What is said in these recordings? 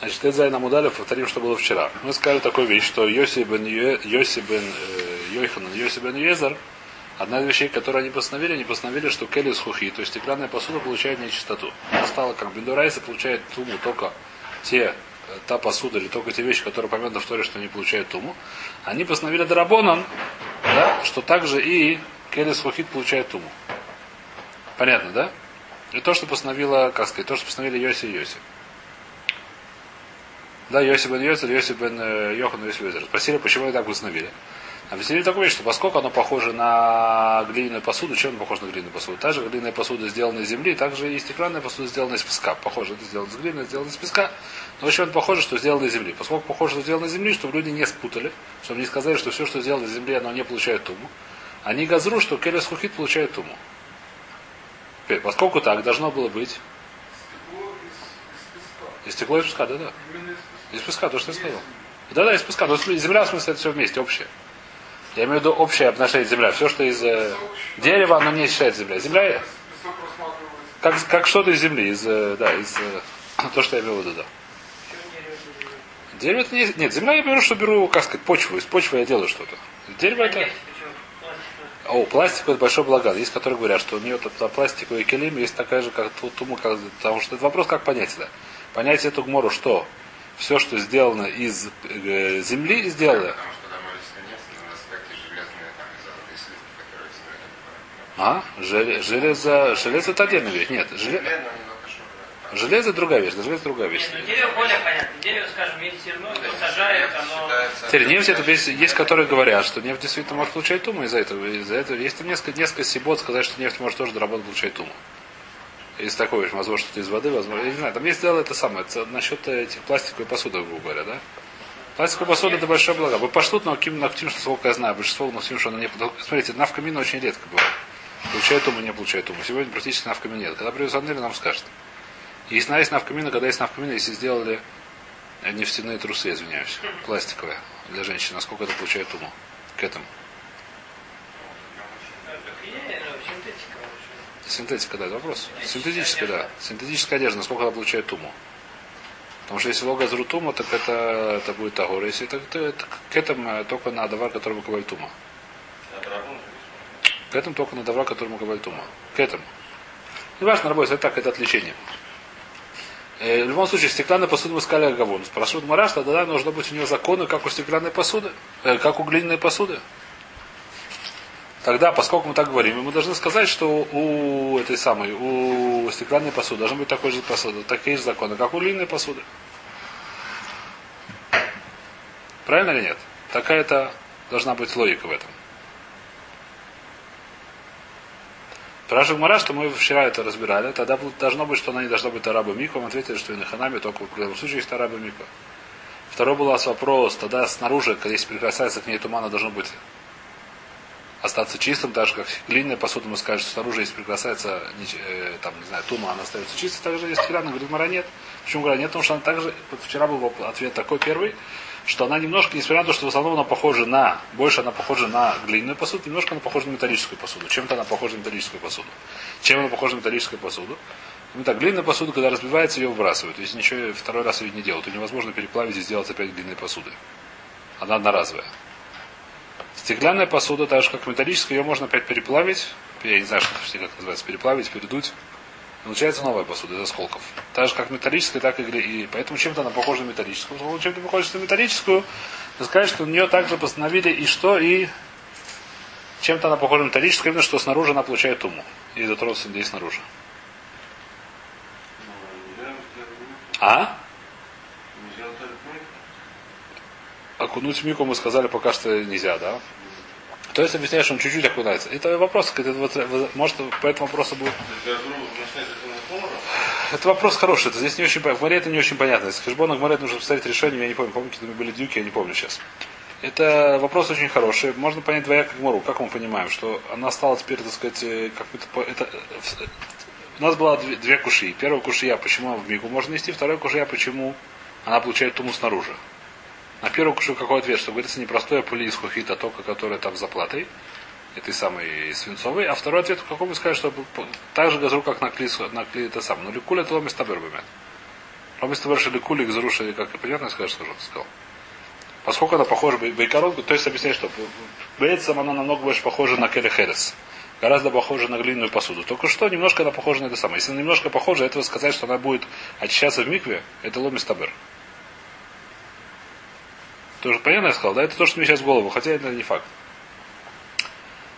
Значит, это Зайна Мудалев, повторим, что было вчера. Мы сказали такую вещь, что Йоси бен, Йоси бен э, Йоханан, Йоси бен Езер, одна из вещей, которые они постановили, они постановили, что келли хухи, то есть стеклянная посуда получает нечистоту. Она стала как Бендурайса получает туму только те, э, та посуда или только те вещи, которые помянуты в Торе, что они получают туму. Они постановили Дарабонан, да, что также и келли хухит получает туму. Понятно, да? И то, что постановила, как сказать, то, что постановили Йоси и Йоси. Да, Йоси бен Йосер, Йоси бен э, Йохан, Йоси Йозер. Спросили, почему они так установили. Объяснили такую вещь, что поскольку оно похоже на глиняную посуду, чем оно похоже на глиняную посуду? Та же глиняная посуда сделана из земли, также и стеклянная посуда сделана из песка. Похоже, это сделано из глины, сделано из песка. Но это похоже, что сделано из земли. Поскольку похоже, что сделано из земли, чтобы люди не спутали, чтобы не сказали, что все, что сделано из земли, оно не получает туму. Они газру, что келес хухит получает туму. Теперь, поскольку так должно было быть. Из стекло из песка, да, да. Из песка, то, что я сказал. Да, да, из песка. Но земля, в смысле, это все вместе, общее. Я имею в виду общее отношение земля. Все, что из э, дерева, оно не считается земля. Земля как, как что-то из земли, из, э, да, из э, то, что я имею в виду, да. Дерево это не... Нет, земля я беру, что беру, как сказать, почву. Из почвы я делаю что-то. Дерево это... О, пластик это большой благо. Есть, которые говорят, что у нее тут пластиковый келим есть такая же, как туму, как, потому что это вопрос, как понять это. Понять эту гмору, что все, что сделано из э, земли, сделано. А? Железо, железо это отдельная вещь. Нет, железо, железо другая вещь. Железо другая вещь. Нет, ну, дерево более понятно. Дерево, скажем, есть зерно, его сажают, оно... Теперь нефть это есть, есть, которые говорят, что нефть действительно может получать туму из-за этого. Из-за этого есть там несколько, несколько сибот сказать, что нефть может тоже доработать получать туму. Из такой, возможно, что-то из воды, возможно. Я не знаю, там есть дело это самое. Это насчет этих пластиковой посуды, грубо говоря, да? Пластиковая посуда это большое благо. Вы пошлют на Ким, на Ктим, что сколько я знаю, большинство на что она не Смотрите, навкамина очень редко бывает. Получает уму, не получает уму. Сегодня практически навкамина нет. Когда придет Анель, нам скажет. Есть, есть навкамина, когда есть навкамина, если сделали нефтяные трусы, извиняюсь, пластиковые для женщин, насколько это получает уму к этому. Синтетика, да, это вопрос. Синтетическая, да. Синтетическая одежда, насколько она получает туму. Потому что если лога зру туму, так это, это будет тагор. Если это, это, это к этому только на давар, который мы тума. К этому только на давар, который мы тума. К этому. Не важно, работать, это так, это отвлечение. Э, в любом случае, стеклянная посуда мы сказали Агавон. Спрашивают Мараш, тогда должно быть у него законы, как у стеклянной посуды, э, как у глиняной посуды. Тогда, поскольку мы так говорим, мы должны сказать, что у этой самой, у стеклянной посуды должны быть такой же посуды, такие же законы, как у глиняной посуды. Правильно или нет? Такая-то должна быть логика в этом. Спрашивает Мара, что мы вчера это разбирали, тогда должно быть, что она не должна быть араба Мико. Мы ответили, что и на Ханаме только в первом случае есть араба Мико. Второй был у нас вопрос, тогда снаружи, когда если прикасается к ней тумана, должно быть остаться чистым, так же как глиняная посуда, мы скажем, что снаружи, если прикасается, э, там, не знаю, тума, она остается чистой, также есть стеклянная, говорит, Мара нет. Почему говорят нет? Потому что она также, вчера был ответ такой первый, что она немножко, несмотря на то, что в основном она похожа на, больше она похожа на глиняную посуду, немножко она похожа на металлическую посуду. Чем-то она похожа на металлическую посуду. Чем она похожа на металлическую посуду? Ну так, глиняная посуда, когда разбивается, ее выбрасывают. Если ничего второй раз ее не делают, то невозможно переплавить и сделать опять глиняной посудой. Она одноразовая. Стеклянная посуда, так же как металлическая, ее можно опять переплавить. Я не знаю, что это как называется, переплавить, передуть. Получается новая посуда из осколков. Так же как металлическая, так и, и поэтому чем-то она похожа на металлическую. Потому чем-то похожа на металлическую, сказать, что у нее также постановили и что, и чем-то она похожа на металлическую, именно что снаружи она получает уму. И дотронулся людей снаружи. А? Окунуть мику мы сказали пока что нельзя, да? То есть объясняешь, что он чуть-чуть окунается. Это вопрос, это может, по этому вопросу будет. Это вопрос хороший. Это здесь не очень В море это не очень понятно. Если хешбона в море нужно поставить решение, я не помню. Помните, мы были дюки, я не помню сейчас. Это вопрос очень хороший. Можно понять двояко Гмору. Как мы понимаем, что она стала теперь, так сказать, э, как то это, у нас было две, две куши. Первая кушия, почему в мигу можно нести, вторая кушия, почему она получает туму снаружи. На первую кушу какой ответ, что говорится не простое пули из хухита, только которое там с заплатой, этой самой свинцовой, а второй ответ, какой мы скажем, что так же газру, как на кли, на кли это самое. Ну, ликуля это ломис табер Рабы решили кулик зарушили, как и понятно, скажешь, что ты сказал. Поскольку она похожа Бейкарон, то есть объясняет, что Бейцам она намного больше похожа на Келли Херес. Гораздо похожа на глиняную посуду. Только что немножко она похожа на это самое. Если она немножко похожа, этого сказать, что она будет очищаться в микве, это ломис табер. Тоже понятно я сказал, да? Это то, что мне сейчас в голову, хотя это не факт.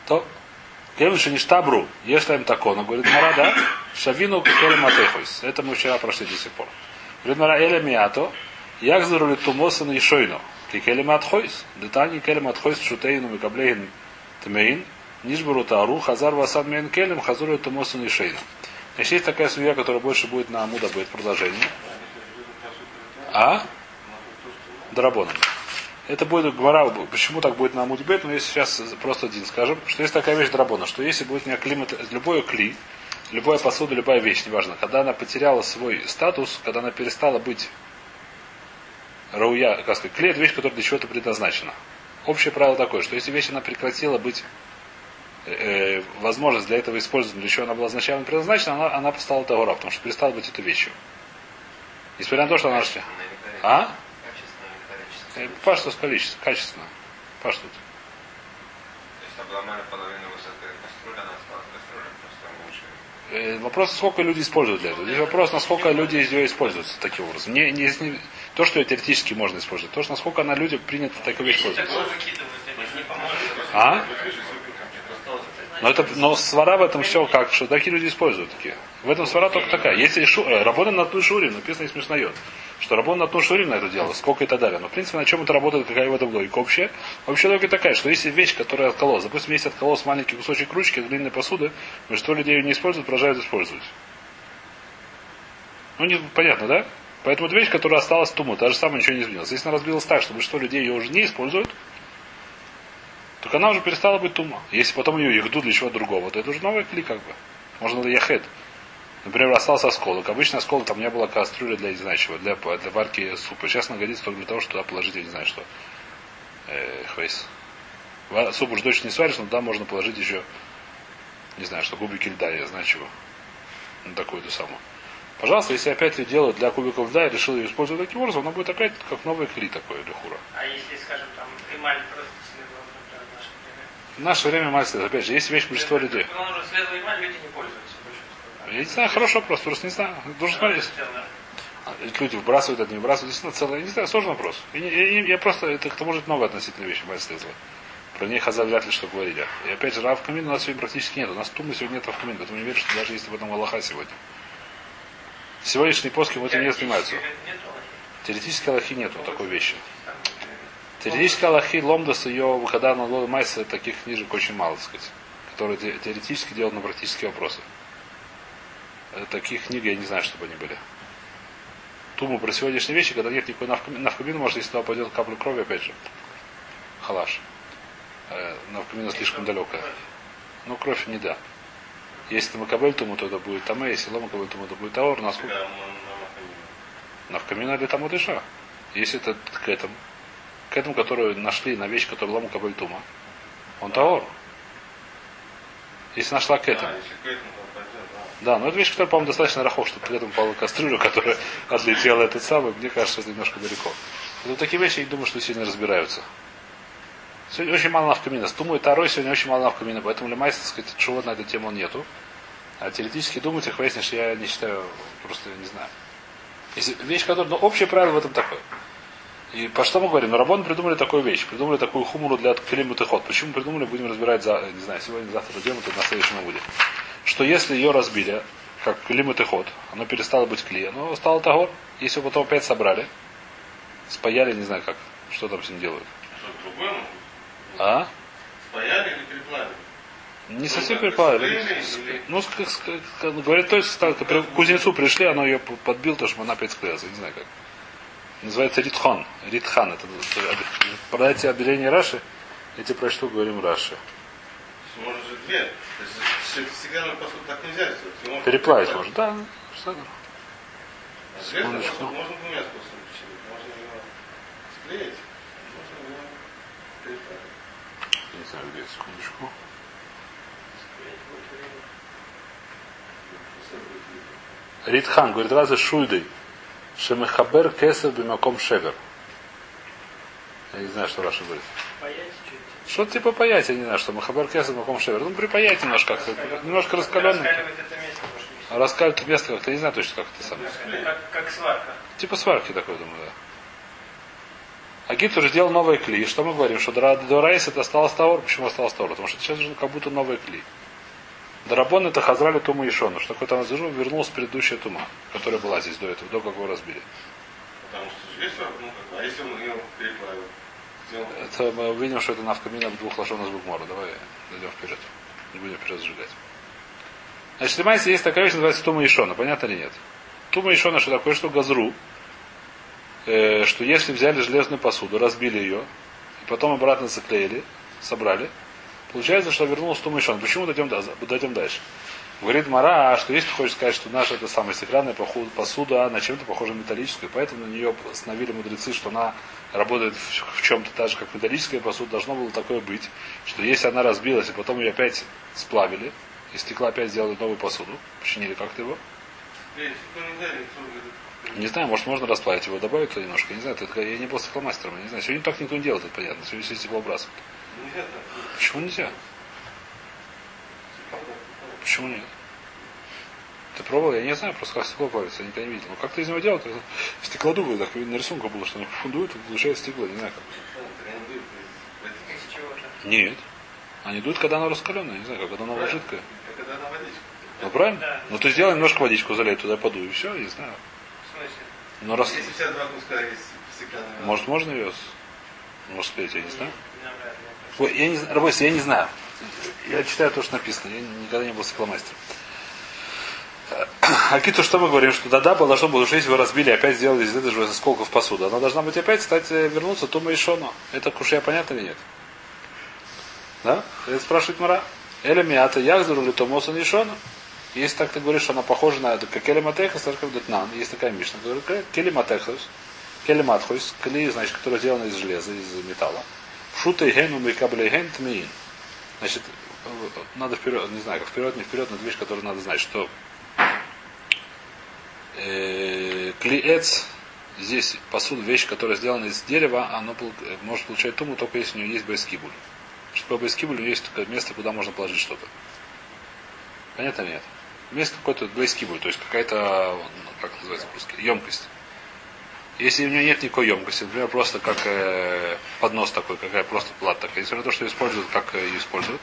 То, Кевинши не штабру, если им тако, но говорит Мара, да? Шавину келем матехойс. Это мы вчера прошли до сих пор. Говорит Мара, эля миато, як зарули тумоса на ишойно. Ки келем атхойс. Детани келем атхойс шутейну микаблейн тмейн. Нишбару тару, хазар васад мейн келем, хазуру тумоса на ишойно. Значит, есть такая судья, которая больше будет на Амуда, будет продолжение. А? Драбоном. Это будет гвара, почему так будет на Амудбет, но если сейчас просто один скажем, что есть такая вещь драбона, что если будет у меня климат, любое кли, любая посуда, любая вещь, неважно, когда она потеряла свой статус, когда она перестала быть рауя, как сказать, клей, это вещь, которая для чего-то предназначена. Общее правило такое, что если вещь она прекратила быть э, э возможность для этого использовать, для чего она была изначально предназначена, она, она стала тагора, потому что перестала быть этой вещью. Несмотря на то, что она... А? Э, Паштус количество, качественно. Паштут. То есть обломали половину высоты кастрюли, она осталась кастрюля, просто лучше. Э, Вопрос, сколько люди используют для этого. Здесь вопрос, насколько люди ее используют таким образом. Не, не, не то, что ее теоретически можно использовать, то, что насколько она люди принято такой вещь поможет. А? Но, это, но свара в этом все как, что такие люди используют такие. В этом свара только такая. Если шу, э, работа на ту шурим, написано и смешное, что работа на ту шурим на это дело, сколько и так далее. Но в принципе на чем это работает, какая в этом логика общая? Общая логика такая, что если вещь, которая откололась, допустим, есть откололась маленький кусочек ручки, длинной посуды, большинство людей ее не используют, продолжают использовать. Ну, не, понятно, да? Поэтому это вещь, которая осталась туму, та же самое ничего не изменилось. Если она разбилась так, что большинство людей ее уже не используют, только она уже перестала быть тума. Если потом ее ехду для чего-то другого, то это уже новый кли как бы. Можно яхет. Например, остался осколок. Обычно осколок там не было кастрюли для не знаю чего, для, для варки супа. Сейчас он годится только для того, чтобы туда положить, я не знаю что. Э, хвейс. Суп уж дочь не сваришь, но туда можно положить еще, не знаю, что кубики льда, я знаю чего. Ну, такую-то самую. Пожалуйста, если опять ее делают для кубиков льда и решил ее использовать таким образом, она будет опять как новый кли такой для хура. А если, скажем, там эмаль просто следовала, например, в наше время? В наше время мастер, опять же, есть вещь большинства людей. Я не знаю, хороший вопрос, просто не знаю. Должен смотреть. А, Люди выбрасывают это, не выбрасывают. Действительно, целое, я не знаю, сложный вопрос. Я, не- я, просто, это к тому же много относительно вещи, следовала. Про ней Хазар вряд ли что говорили. И опять же, Рав Камин у нас сегодня практически нет. У нас тумы сегодня нет Рав Камин, поэтому не верю, что даже есть об этом Аллаха сегодня. Сегодняшние поски этим не занимаются. Теоретически Аллахи нету такой вещи. Теоретически Аллахи Ломдас ее выхода на Лола Майса таких книжек очень мало, так сказать. Которые те- теоретически делают на практические вопросы. Э, Таких книг я не знаю, чтобы они были. Туму про сегодняшние вещи, когда нет никакой навкамины, может, если туда пойдет капля крови, опять же. Халаш. Э, Навкамина слишком далекая. Ну, кровь не да. Если макабель туму, то это будет таме, если лома макабель туму, то будет таор. Насколько... Навкамина для тому дыша. Если это к этому, к этому, которую нашли на вещь, которую лому кабель тума, он таор. Если нашла к этому. А, если к этому, да. Да, но это вещь, которая, по-моему, достаточно рахов, чтобы к этому попала кастрюлю, которая отлетела этот самый, мне кажется, это немножко далеко. Вот такие вещи, я думаю, что сильно разбираются. Сегодня очень мало навкамина. С Тумой и Тарой сегодня очень мало навкамина, поэтому для Майса, так сказать, чего на эту тему нету. А теоретически думать их выяснишь, я не считаю, просто не знаю. Если вещь, которая, ну, общее правило в этом такое. И по что мы говорим? Ну, Рабон придумали такую вещь, придумали такую хумуру для климата ход. Почему придумали, будем разбирать, за, не знаю, сегодня, завтра дойдем, это на следующем будет. Что если ее разбили, как климат и ход, оно перестало быть клей, оно стало тагор. Если его потом опять собрали, спаяли, не знаю как, что там с ним делают. Что, другое? А? Спаяли или переплавили? Не совсем как, переплавили. Ну, ск- как говорят, то есть к кузнецу пришли, оно ее подбил, то, чтобы она опять склеилась. Не знаю как. Называется ритхон. Ритхан. Это, продайте объявление Раши, я тебе прочту, говорим Раши. Может же две. Стеклянную посуду так нельзя сделать. Можно Переплавить может. Да, что? А Секундочку. посуду можно двумя способами. Можно ее склеить, можно ее переплавить. Не знаю, где, секундочку. Ритхан говорит, разве шульдой. Шемехабер кесов бимаком шевер. Я не знаю, что Раша говорит. Что типа паять, я не знаю, что Махабер кесов бимаком шевер. Ну, припаять немножко, как немножко раскаленный. Раскаливать это место как-то, я не знаю точно, как это самое. Как, как сварка. Типа сварки такой, думаю, да. Агит уже сделал новый кли. Что мы говорим? Что до до Райса это осталось Таур. Почему осталось Таур? Потому что сейчас уже как будто новый кли. Дарабон это Хазрали Тума и Шону. Что такое там зажил, вернулась предыдущая Тума, которая была здесь до этого, до как его разбили. Потому что здесь, ну, как а если он ее переплавил? Это мы увидим, что это навкамина двух лошон из Букмора. Давай дойдем вперед. Не будем вперед сжигать. Значит, понимаете, есть такая вещь, называется Тума и Шона. Понятно или нет? Тума и Шона, что такое, что газру, э, что если взяли железную посуду, разбили ее, и потом обратно заклеили, собрали, получается, что вернулся и Шона. Почему дойдем, дойдем дальше? Говорит Мара, что если ты хочешь сказать, что наша это самая стеклянная посуда, она чем-то похожа на металлическую, поэтому на нее остановили мудрецы, что она работает в, чем-то так же, как металлическая посуда, должно было такое быть, что если она разбилась, и потом ее опять сплавили, из стекла опять сделали новую посуду, починили как-то его, не знаю, может можно расплавить его, добавить туда немножко, не знаю, это, я не был стекломастером, я не знаю, сегодня так никто не делает, это понятно, сегодня все стекло выбрасывают. Почему нельзя? Почему нет? Ты пробовал? Я не знаю, просто как стекло плавится, я никогда не видел. Но как ты из него делал? Это стеклодувы, так видно, на рисунку было, что оно фундует, и получается стекло, не знаю как. Нет. Они дуют, когда оно раскаленное, не знаю, как, когда оно Правильно. жидкое. Когда на водичку. Ну правильно? Да. Ну ты сделай немножко водичку залей туда подуй, и все, не знаю. В смысле? Но раз. Если сейчас два куска есть стеклянная. Может можно ее может сказать, я не знаю. Я не знаю, Рабойся, я не знаю. Я читаю то, что написано. Я никогда не был стекломастером. Акиту, что мы говорим, что да-да, должно было, что если вы разбили, опять сделали из этого же осколков посуды, она должна быть опять стать, э, вернуться Тума и Шону. Это кушая понятно или нет? Да? Это спрашивает Мара. Эля миата яхдуру ли Томоса и Шону? Если так ты говоришь, что она похожа на это, как Келематехас, так как Детнан, есть такая мишна, говорит, Келематехас, Келематхойс, клей, значит, который сделан из железа, из металла. Шута и гену мейкаблей ген тмеин. Значит, надо вперед, не знаю, как вперед, не вперед, но это вещь, которую надо знать, что э, клеец, здесь посуда, вещь, которая сделана из дерева, она э, может получать туму только если у нее есть байскибуль. Что такое байскибуль? Есть такое место, куда можно положить что-то. Понятно нет? Место какой-то байскибуль, то есть какая-то, как называется по-русски, емкость. Если у нее нет никакой емкости, например, просто как э, поднос такой, какая просто плата такая, несмотря на то, что используют, как э, ее используют,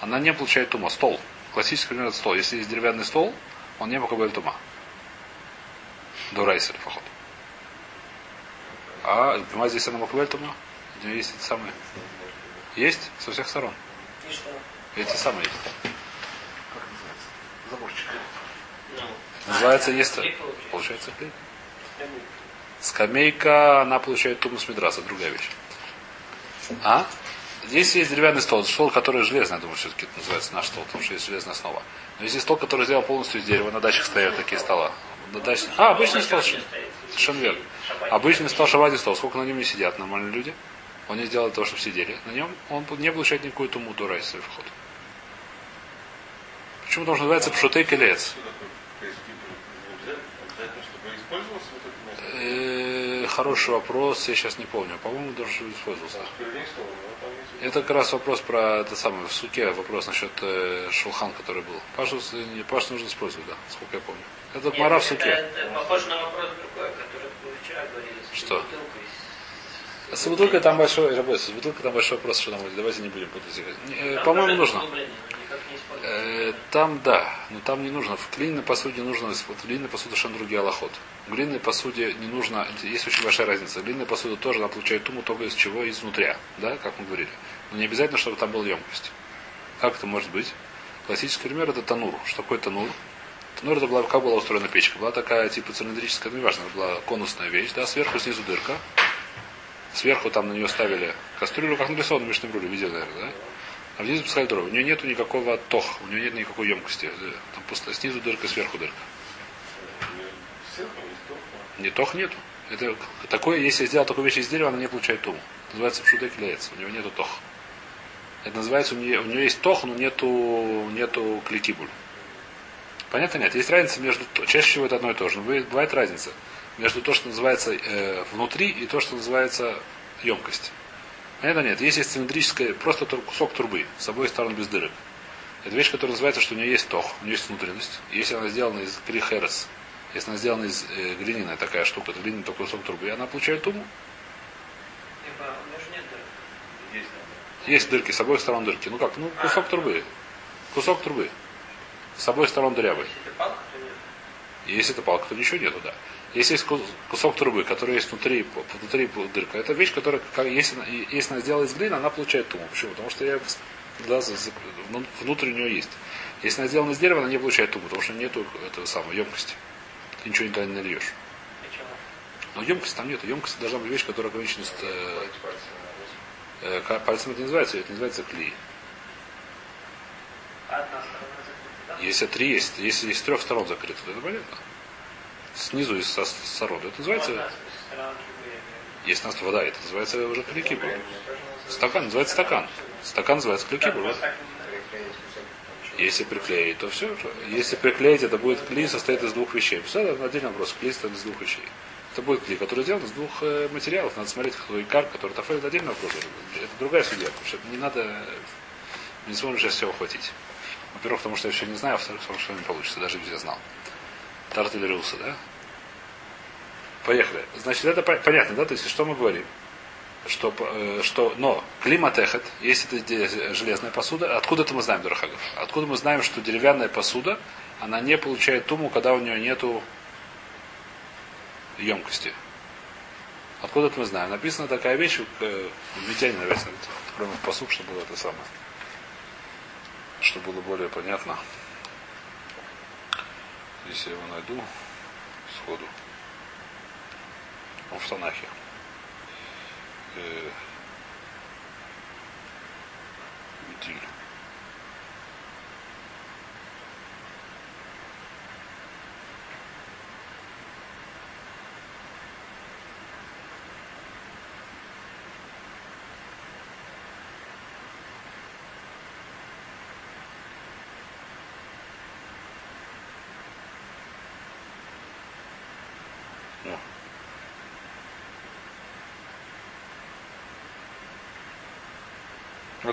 она не получает тума. Стол. Классический пример это стол. Если есть деревянный стол, он не покупает тума. До райса, поход. А тума здесь она покупает тума? У нее есть эти самые. Есть? Со всех сторон. И что? Эти самые есть. Как называется? Заборчик. Называется есть. Получается клей. Скамейка, она получает тумус медраса, другая вещь. А? Здесь есть деревянный стол. Стол, который железный, я думаю, все-таки это называется наш стол, потому что есть железная основа. Но здесь стол, который сделан полностью из дерева. На дачах стоят такие стола. На даче- А, обычный стол. Совершенно верно. Обычный стол, шабатный стол. Сколько на нем не сидят нормальные люди? Он не сделал того, чтобы сидели. На нем он не получает никакую туму до райса вход. Почему? Потому что называется пшутей келец. Что такое байскибуль? Обязательно, обязательно, чтобы использовался вот это место. Э, Хороший вопрос, я сейчас не помню. По-моему, даже использовался. Там есть Это как раз вопрос про это самое в суке, вопрос насчет э, шулхан, который был. Пашу, Пашу нужно использовать, да, сколько я помню. Это Нет, мара в суке. Это похоже на вопрос другой, который вы вчера говорили. Что? бутылкой, с- бутылкой там большой, работа, с бутылкой там большой вопрос, что нам будет. Давайте не будем путать. Не, э, Там По-моему, нужно. углубление, но никак не используется. Э, Там да, но там не нужно. В глиняной посуде нужно, в глиняной посуде совершенно другие аллоход. В глиняной посуде не нужно, есть очень большая разница. Глиняная посуда тоже она получает туму только из чего? Изнутря, да, как мы говорили. Но не обязательно, чтобы там была емкость. Как это может быть? Классический пример это танур. Что такое танур? Танур это была, как была устроена печка? Была такая типа цилиндрическая, ну неважно, была конусная вещь, да, сверху снизу дырка. Сверху там на нее ставили кастрюлю, как нарисовано в Мишном Брюле, видели, наверное, да? А внизу пускали дрова. У нее нету никакого тох, у нее нет никакой емкости. Там пусто, снизу дырка, сверху дырка. Не тох нету. Это такое, если я сделал такую вещь из дерева, она не получает туму. Называется пшутек леец. У него нету тох. Это называется, у нее, у нее есть тох, но нету, нету кликибуль. Понятно нет? Есть разница между... Чаще всего это одно и то же. Но бывает разница. между то, что называется э, внутри, и то, что называется емкость. Понятно нет. Есть, есть цилиндрическая, просто кусок трубы, с обоих сторон без дырок. Это вещь, которая называется, что у нее есть тох, у нее есть внутренность. Если она сделана из крихерес, если она сделана из э, глиняная такая штука, это глиняный такой кусок трубы, она получает туму. Либо у него же нет дырок. Есть дырки, с обоих сторон дырки. Ну как? Ну, кусок трубы. Кусок трубы. С обоих сторон дырявый. Если это палка, то нет. Если это палка, то ничего нету, да. Если есть ку- кусок трубы, который есть внутри, внутри дырка, это вещь, которая, если, если она сделана из глины, она получает туму. Почему? Потому что я, да, за- за- вну- внутри у нее есть. Если она сделана из дерева, она не получает туму, потому что нету этого самого емкости. Ты ничего никогда не нальешь. Но емкости там нету. Емкость должна быть вещь, которая ограничена с, э, э, пальцем это не называется, это называется клей. Если три есть, если из трех сторон закрыто, то это понятно. Снизу и со сторон. Это называется, есть у нас вода, это называется уже называется. Стакан называется стакан. Стакан называется чего. Если приклеить, то все. Если приклеить, это будет клей, состоит из двух вещей. Все, это отдельный вопрос. Клей состоит из двух вещей. Это будет клей, который сделан из двух э, материалов. Надо смотреть, какой икар, который тафель, это отдельный вопрос. Это другая судья. Не надо, не сможем сейчас все ухватить. Во-первых, потому что я все не знаю, а во-вторых, потому что не получится, даже если я знал. Тартель Руса, да? Поехали. Значит, это по- понятно, да? То есть, что мы говорим? Что, э, что, но климатехет, если это железная посуда, откуда это мы знаем, Дурахагов? Откуда мы знаем, что деревянная посуда, она не получает туму, когда у нее нету емкости? Откуда это мы знаем? Написана такая вещь, э, Витяне написано, кроме посуд, чтобы было это самое. Чтобы было более понятно. Если я его найду сходу. Он в Танахе. Э, Витиль.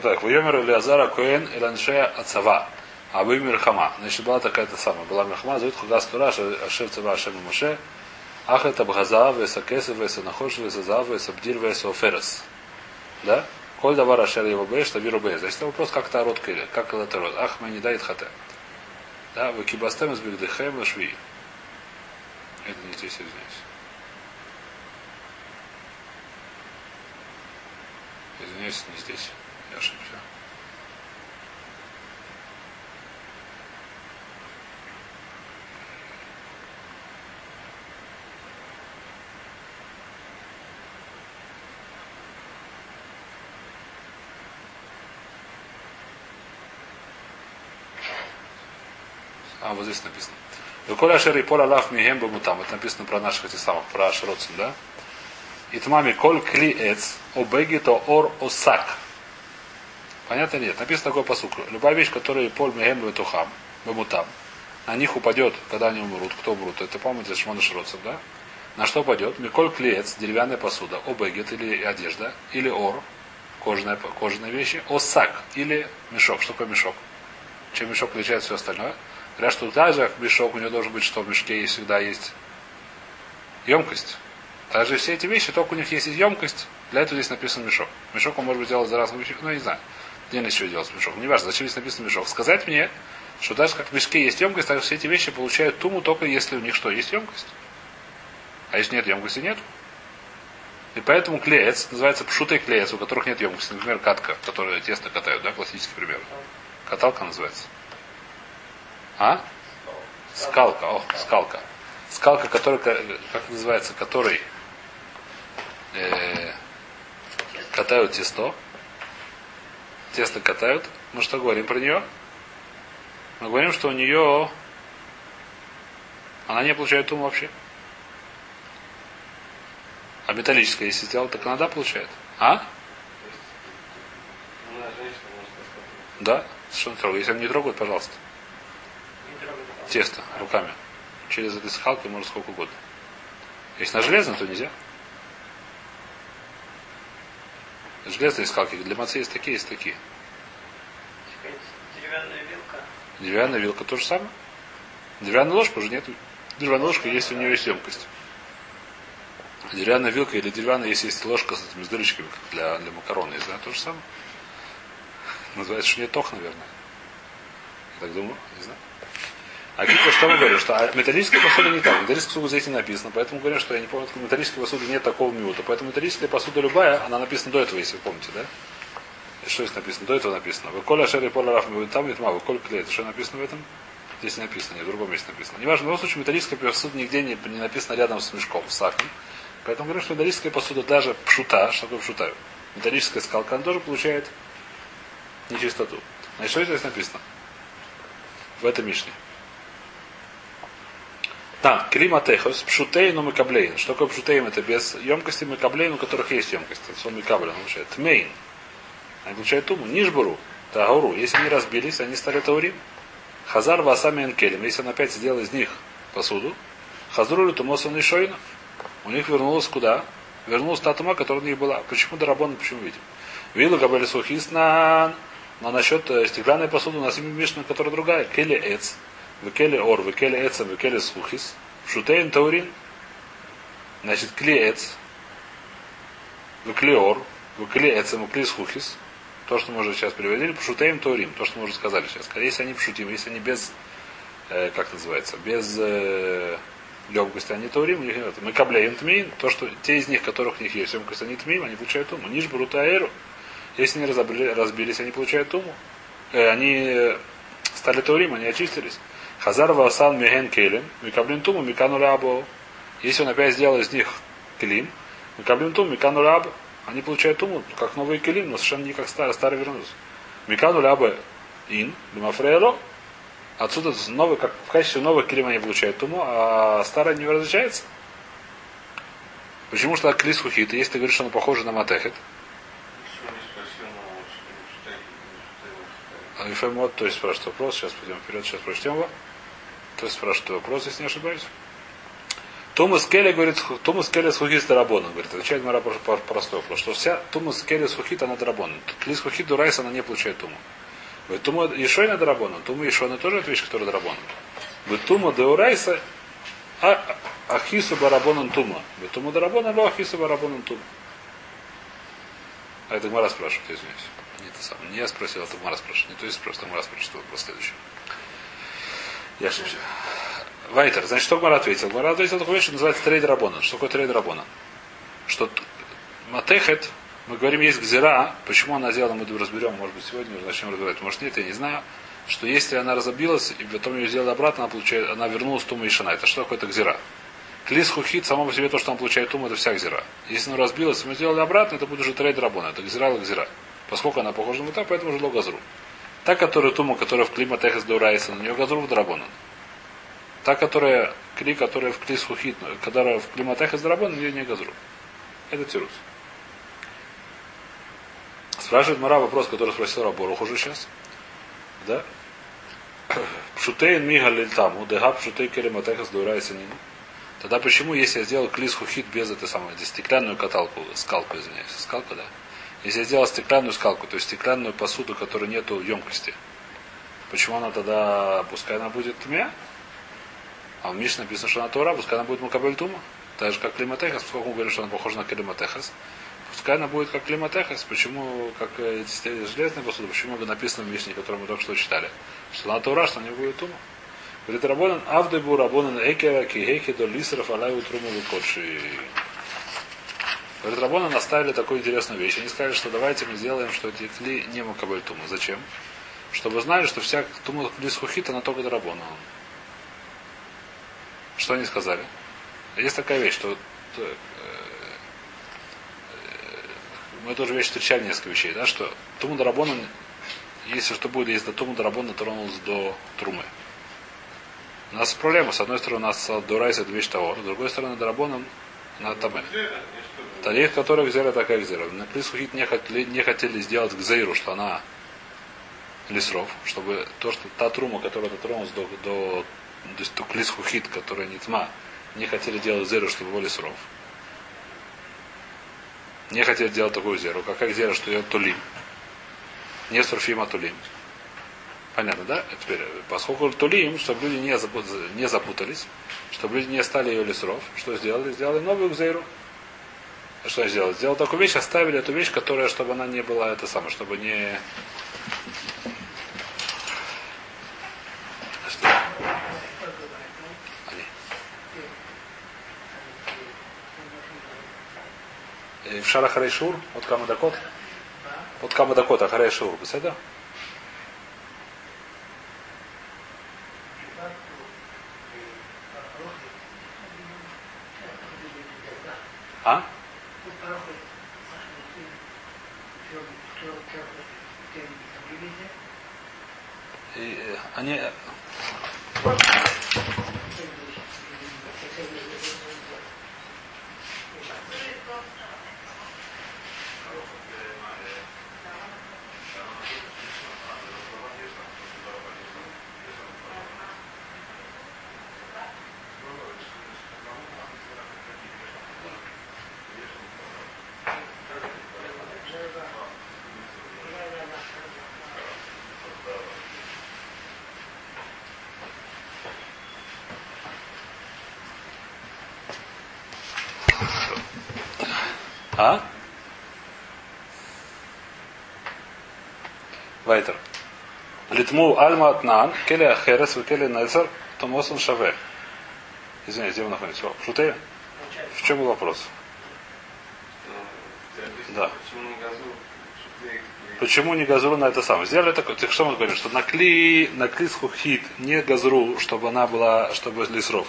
Так. Вайомер Леазара Коэн Эланшея Ацава. А вы Мирхама. Значит, была такая-то самая. Была Мирхама, зовут Хагас Тура, Ашер Цава Ашем Муше. Ах это Бхаза, Веса Кесов, Веса Нахош, Веса Зав, Веса Бдир, Веса Оферес. Да? Коль давар Ашер его бе, что виру бе. Значит, вопрос, как это род киля, как это род. Ах, мы не дает хате. Да, вы кибастем из бигдыхэм вашви. Это не здесь, извиняюсь. Извиняюсь, не здесь. Я ошибся. А, вот здесь написано. Выколя шер и поля лав мигем там. Это написано про наших этих самых, про Ашротсен, да? Итмами коль кли эц, обеги то ор осак. Понятно нет? Написано такой посук. Любая вещь, которая поль мегем бетухам, бемутам, на них упадет, когда они умрут. Кто умрут? Это помните Шмона Шроцев, да? На что упадет? Миколь клеец, деревянная посуда, обегет или одежда, или ор, кожаная, кожаные вещи, осак или мешок. Что такое мешок? Чем мешок отличает все остальное? Говорят, что также мешок у него должен быть, что в мешке есть, всегда есть емкость. Также все эти вещи, только у них есть емкость. Для этого здесь написан мешок. Мешок он может быть сделан за разных вещей, ну, я не знаю. Где еще делать мешок? Не важно, зачем здесь написан мешок. Сказать мне, что даже как в мешке есть емкость, так все эти вещи получают туму только если у них что? Есть емкость. А если нет емкости, нет. И поэтому клеец называется пшутый клеец, у которых нет емкости. Например, катка, которая тесто катают, да, классический пример. Каталка называется. А? Скалка, о, скалка. Скалка, которая, как называется, которой э, катают тесто. Тесто катают. Мы что говорим про нее? Мы говорим, что у нее она не получает туму вообще. А металлическая, если сделал, так она да получает. А? Да, совершенно трогает. Если они не трогают, пожалуйста. Не. Тесто руками. Через этой скалкой можно сколько угодно. Если на железной, то нельзя. Железные скалки. Для мацы есть такие, есть такие. Деревянная вилка. Деревянная вилка то же самое. Деревянная ложка уже нет. Деревянная ложка, если у нее есть емкость. Деревянная вилка или деревянная, если есть ложка с этими с дырочками, как для, для макароны, есть, да, то же самое. Называется шнетох, наверное. Я так думаю, не знаю. А Кика что мы говорим? Что а металлическая посуда не так. Металлическая посуда здесь не написано. Поэтому говорим, что я не помню, в металлической посуде нет такого миута. Поэтому металлическая посуда любая, она написана до этого, если вы помните, да? Что здесь написано? До этого написано. Вы коля шерри поля раф там вы коля клей. Это что написано в этом? Здесь не написано, нет, в другом месте написано. Неважно, в любом случае металлическая посуда нигде не, не написано рядом с мешком, с саком. Поэтому говорю, что металлическая посуда даже пшута, что такое пшута? Металлическая скалка, она тоже получает нечистоту. Значит, что здесь написано? В этом Мишне. Там, климатехос, пшутейну мекаблейн. Что такое пшутейн? Это без емкости мекаблейн, у которых есть емкость. Это сон мекаблейн, получает. Тмейн. Они получают туму. Нишбуру. Тауру. Если они разбились, они стали таурим. Хазар васами энкелем. Если он опять сделал из них посуду, хазрулю тумосан и шойна. У них вернулось куда? Вернулась та тума, которая у них была. Почему дарабон, почему видим? Вилу габели сухиснан. Но насчет э, стеклянной посуды у нас имя Мишна, которая другая. Келе эц. Векеле ор, векеле эцем, векеле сухис. Шутейн таурин. Значит, клеец. Веклеор. Векеле эцем, векеле сухис. То, что мы уже сейчас переводили. Пшутейм таурим. То, что мы уже сказали сейчас. Если они пшутим, если они без, э, как называется, без э, емкости, они таурим, у них нет. Мы кабляем тмин. То, что те из них, которых у них есть емкость, они тмим, они получают уму. Ниш брутаэру. Если они разобрали, разбились, они получают туму. Э, они стали таурим, они очистились. Хазар васан меген келем, микаблин туму, микану рабо. Если он опять сделал из них келим, микаблин туму, микану рабо. Они получают туму, как новый келим, но совершенно не как старый, старый вернулся. Микану рабо ин, лимафреро. Отсюда новый, как в качестве новых келим они получают туму, а старый не возвращается. Почему что клис хухит? Если ты говоришь, что он похож на матехет, что А то есть спрашивает вопрос, сейчас пойдем вперед, сейчас прочтем его. То есть спрашивает вопрос, если не ошибаюсь. Тумас Келли говорит, Тумас Келли с хухит дарабона. Говорит, отвечает Мара простой вопрос, что вся Тумас Келли с хухит, она дарабона. Лис хухит дурайс, она не получает туму. Говорит, Тума Ешойна дарабона. Тума Ешойна тоже это которая дарабона. Говорит, Тума деурайса, а Ахису барабонан тума. Говорит, Тума дарабона, но Ахису барабонан тума. А это Гмара спрашивает, извиняюсь. Не, это самое. не я спросил, это Гмара спрашивает. Не то есть просто Гмара спрашивает вопрос следующий. Я ошибся. Вайтер, значит, что Гмара ответил? Гмара ответил такую вещь, что называется трейд рабона. Что такое трейд рабона? Что матехет, мы говорим, есть гзира, почему она сделала, мы разберем, может быть, сегодня уже начнем разбирать. Может, нет, я не знаю. Что если она разобилась, и потом ее сделали обратно, она, получает, она вернулась в туму и шана. Это что такое? Это гзира. Клис хухит, само по себе то, что он получает туму, это вся гзира. Если она разбилась, мы сделали обратно, это будет уже трейд рабона. Это гзира гзира. Поскольку она похожа на мута, поэтому уже газру. Та, которая тума, которая в клима техас дурайса, на нее газру в драбона. Та, которая кли, которая в клис хухит, которая в клима техас драбона, на нее не газру. Это тирус. Спрашивает Мара вопрос, который спросил Раборух уже сейчас. Да? Пшутейн мига лильтаму, дега пшутей керематехас дурайса нину. Тогда почему, если я сделал клис хухит без этой самой, здесь стеклянную каталку, скалку, извиняюсь, скалка, да? Если я сделал стеклянную скалку, то есть стеклянную посуду, которой нету емкости, почему она тогда, пускай она будет тмя? А в Мишне написано, что она Тора, пускай она будет Мукабель Тума. Так же, как Климатехас, поскольку мы говорим, что она похожа на Климатехас. Пускай она будет как Климатехас. Почему, как э, эти железные посуды, почему написано в Мишне, которую мы только что читали, что она Тора, что она не будет Тума. Говорит Рабонан, Авдебу Рабонан Экера, Кихеки, до Лисеров, Алаю, Труму, Кодши. Говорит, Рабона наставили такую интересную вещь. Они сказали, что давайте мы сделаем, что эти кли не Макабель Тума. Зачем? Чтобы знали, что вся Тума Лис Хухит, она только Рабона. Что они сказали? Есть такая вещь, что э, э, мы тоже вещь встречали несколько вещей, да, что Туму Дарабона, если что будет, если до Туму Дарабона тронулась до Трумы. У нас проблема. С одной стороны, у нас Дурайс это вещь того, с другой стороны, Дарабоном на Таме. Тарих, который гзера, такая гзера. На Плисхухит не хотели, не хотели сделать гзейру, что она лесров, чтобы то, что та трума, которая дотронулась до, до, до, до Клисхухит, которая не тьма, не хотели делать зеру, чтобы были сров. Не хотели делать такую зеру. Как как зера, что ее тулим. Не сурфим, а тулим. Понятно, да? Теперь, поскольку тулим, чтобы люди не, запу- не запутались, чтобы люди не стали ее лесров, что сделали? Сделали новую зеру. Что сделали? Сделали такую вещь, оставили эту вещь, которая, чтобы она не была это самое, чтобы не... Они. В Шара Харейшур, от Камадакот, от Камадакот, а Харейшур, это? А? И, э, они... э, А? Вайтер. Литму альма атнан, келе ахерес, келе нецер, томосон шаве. Извиняюсь, где вы находитесь? В Шуте? В чем был вопрос? Да. Почему не газру на это самое? Сделали такое, так что мы говорим, что на кли, на кли схухит не газру, чтобы она была, чтобы лесров.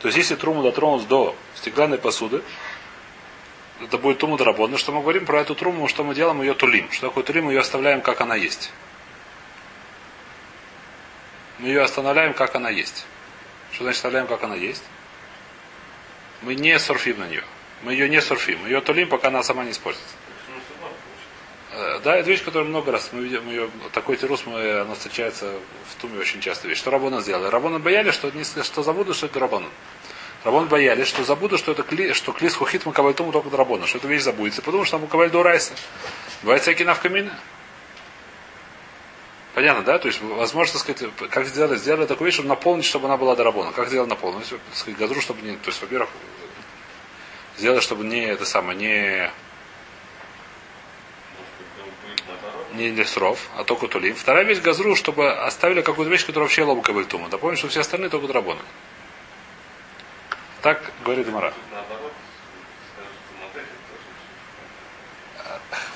То есть, если труму дотронулся до стеклянной посуды, это будет труму доработано. Что мы говорим про эту труму, что мы делаем, ее тулим. Что такое тулим, мы ее оставляем, как она есть. Мы ее останавливаем, как она есть. Что значит оставляем, как она есть? Мы не сурфим на нее. Мы ее не сурфим. Мы ее тулим, пока она сама не используется. Э, Да, это вещь, которую много раз мы видим, ее, такой тирус, мы, она встречается в Туме очень часто вещь. Что Рабона сделали? Рабона боялись, что, не, что забудут, что это Рабона. Рабон боялись, что забудут, что это кли, что клис хухит макабальтуму только до Рабона, что эта вещь забудется, потому что там мукабаль до Райса. Бывает всякие навкамины. Понятно, да? То есть, возможно, сказать, как сделали, сделали такую вещь, чтобы наполнить, чтобы она была до Рабона. Как сделали наполнить? Так сказать, газру, чтобы не. То есть, во-первых, сделали, чтобы не это самое, не не лесров, а только тулим. Вторая вещь газру, чтобы оставили какую-то вещь, которая вообще лоба кабельтума. Да помнишь, что все остальные только драбоны. Так говорит Мара. Тоже.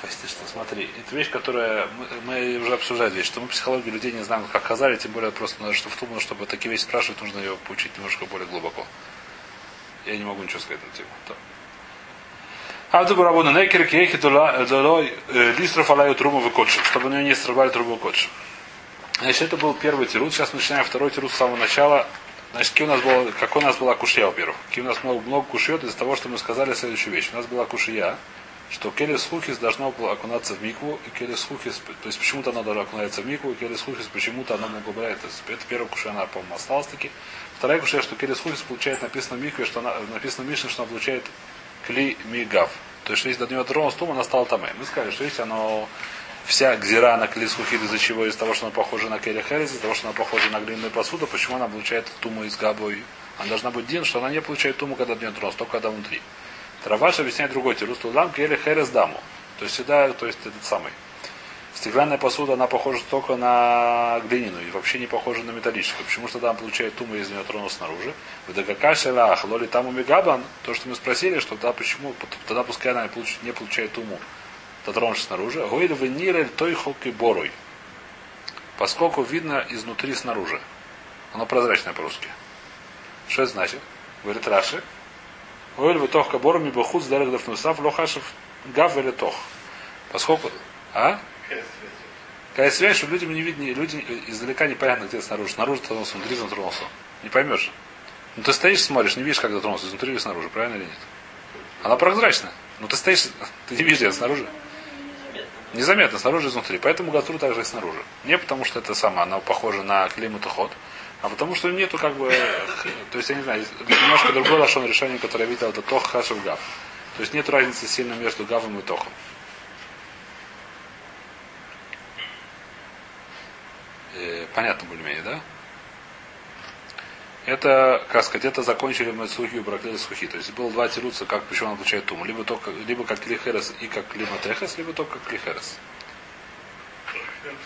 Прости, что смотри, это вещь, которая мы, мы уже обсуждали вещь, что мы психологию людей не знаем, как казали, тем более просто надо, что в Туму, чтобы такие вещи спрашивать, нужно ее поучить немножко более глубоко. Я не могу ничего сказать на тему. Да. Авду Барабона Некер Кейхи Долой Листров Алаю Труму Выкотшим, чтобы у нее не срывали трубу Выкотшим. Значит, это был первый тирут. Сейчас мы начинаем второй тирут с самого начала. Значит, какие у нас было, какой у нас была кушья, во-первых. Какие у нас много, много кушьет из-за того, что мы сказали следующую вещь. У нас была кушья, что келес хухис должно было окунаться в микву, и келес хухис, то есть почему-то она должна окунаться в микву, и келес хухис почему-то она могла это. Первая кушья, она, по-моему, осталась таки. Вторая кушья, что келес хухис получает написано в микве, что она, написано в Мишне, что она получает кли мигав. То есть, если до нее тронулась тум, она стала тамэ. Мы сказали, что если оно вся гзира на клис хухид, из-за чего? Из-за того, что она похожа на херес, из-за того, что она похожа на глиняную посуду, почему она получает туму из габой? Она должна быть дин, что она не получает туму, когда до нее тронулась, только когда внутри. Траваш объясняет другой тирус, лам келли херес даму. То есть всегда, то есть этот самый. Стеклянная посуда, она похожа только на глиняную и вообще не похожа на металлическую. Почему что там получает туму, если нее тронул снаружи? В Дагакашелах, лоли там умигабан, то, что мы спросили, что да, почему, тогда пускай она не получает туму, дотронувшись снаружи. Гойль венирель той холки борой. Поскольку видно изнутри снаружи. Оно прозрачное по-русски. Что это значит? Говорит Раши. Гойль вы тох кабором и бахуц дарах дафнусав лохашев гав или тох. Поскольку... А? Какая связь, что людям не видно, люди издалека непонятно, где снаружи. Снаружи тронулся, внутри затронулся. Не поймешь. Ну ты стоишь, смотришь, не видишь, когда тронулся, изнутри или снаружи, правильно или нет? Она прозрачная. Ну ты стоишь, ты не видишь, где снаружи. Незаметно, снаружи и изнутри. Поэтому газру также и снаружи. Не потому что это самое, она похожа на климат ход. А потому что нету как бы, то есть я не знаю, немножко другое лошон решение, которое я видел, это тох хашев гав. То есть нет разницы сильно между гавом и тохом. Э, понятно более-менее, да? Это, как сказать, это закончили мы сухи и бракли сухи. То есть было два тируца, как почему он получает туму. Либо, только, либо как клихерес и как климатехес, либо только как клихерес.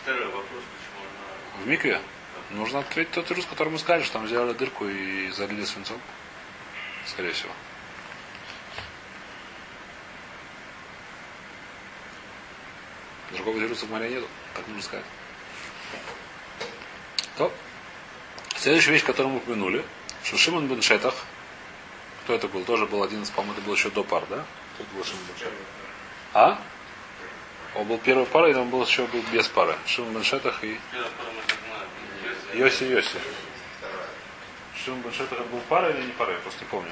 Второй вопрос, почему она... В микве нужно ответить тот тирус, который мы сказали, что там сделали дырку и залили свинцом. Скорее всего. Другого тируса в море нету, так нужно сказать. То. Следующая вещь, которую мы упомянули, что Шимон бен Шетах, кто это был? Тоже был один из, по-моему, это был еще до пар, да? Кто был Шимон бен Шетах? А? Он был первой парой, или он был еще был без пары? Шимон бен Шетах и. Йоси Йоси. Шимон бен Шетах был парой или не парой? Я просто не помню.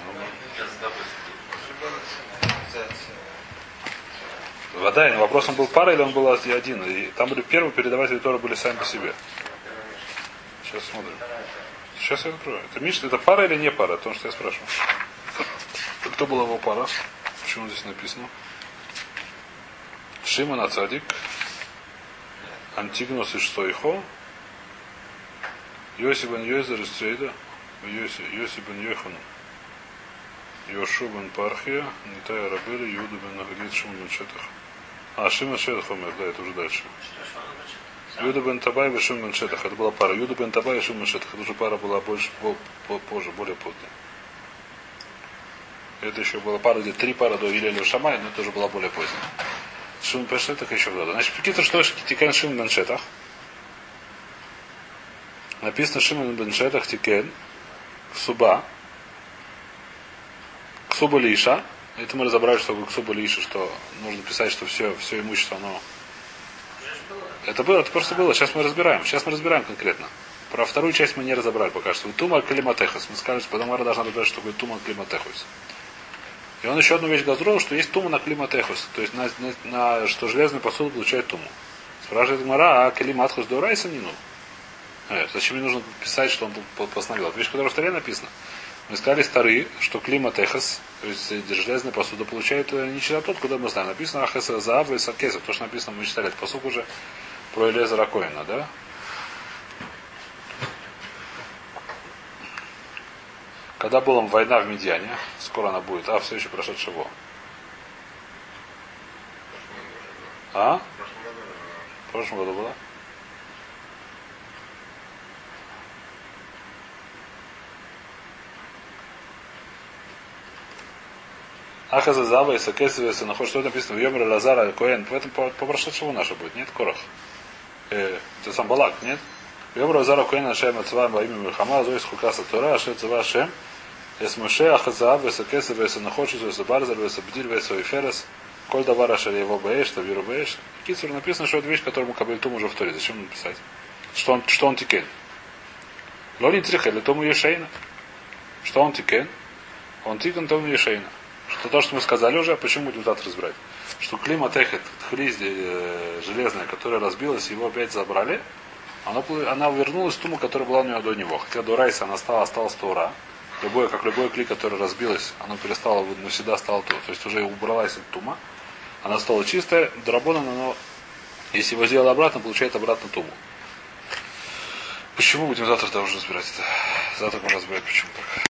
Он Вода, но вопрос он был парой или он был один. И там были первые передаватели Тора были сами по себе. Сейчас смотрим. Сейчас я открою. Это Миш, это пара или не пара? То, что я спрашиваю. Кто была его пара? Почему здесь написано? Шимон Ацадик. Антигнос и Штойхо. Йоси бен Йозер из Трейда. Йоси, Йоси бен Йохан. Йошуа бен Прахия. Нитай Арбели. Юда бен Нагадит Шимон бен Шетах. А, Шимон Шетах умер, да, это уже дальше. Юда бен Табай и бен Шетах. Это была пара. Юда бен Табай и бен Шетах. Это уже пара была больше, по- по- позже, более поздняя. Это еще была пара, где три пары до Гилеля Шамай, но это уже была более поздняя. Бен Шетах еще когда. Значит, какие-то что תיקן Шимон бен Шетах. Написано Шимон бен Шетах תיקן. Ксуба. Ксуба Лиша. Это мы разобрали, что Ксуба Лиша, что нужно писать, что все, все имущество, оно это было, это просто было. Сейчас мы разбираем. Сейчас мы разбираем конкретно. Про вторую часть мы не разобрали пока что. Тума климатехос. Мы сказали, что потом Мара должна разбирать, что такое тума климатехос. И он еще одну вещь газрол, что есть тума на климатехос. То есть на, на- на- что железную посуду получает туму. Спрашивает Мара, а климатхос до райса не ну? Э, зачем мне нужно писать, что он по- постановил? Это вещь, которая в таре написана. Мы сказали старые, что климатехос, то есть железная посуда получает э, не всегда тот, куда мы знаем. Написано Ахеса Заава и Саркесов. То, что написано, мы читали, это посук уже про Элезера Коина, да? Когда была война в Медиане, скоро она будет, а все еще прошедшего. А? В прошлом году была? Ахаза Зава и Сакесовеса находит, что написано в Йомре Лазара Коэн. В этом по, по прошедшему наша будет, нет? Корах. Э, это сам Балак, нет? В Йомре Лазара Коэн Ашем Ацваем во имя Мухаммада, Зоис Хукаса Тора, Ашем Цва Ашем, Эс Муше Ахаза Веса Кесовеса находит, Веса Барзар, Веса Бдиль, Веса Иферес, Коль Давар Ашер его Баэш, Тавиру Баэш. Кицур написано, что это вещь, которую мы Кабельтум уже в Торе. Зачем написать? Что он, что он тикен? Лони Трихель, тому Ешейна. Что он тикен? Он тикен тому Ешейна. Что то, что мы сказали уже, а почему будем завтра разбирать? Что клима техет, хри э, железная, которая разбилась, его опять забрали, она, она вернулась в туму, которая была у него до него. Хотя до Райса она стала, осталась Тора. Любое, как любой клей, который разбилась, оно перестало, навсегда стало Тора. То есть уже убралась от тума. Она стала чистая, Драбона, но если его сделал обратно, получает обратно туму. Почему будем завтра тоже разбирать это? Завтра будем разбирать, почему так.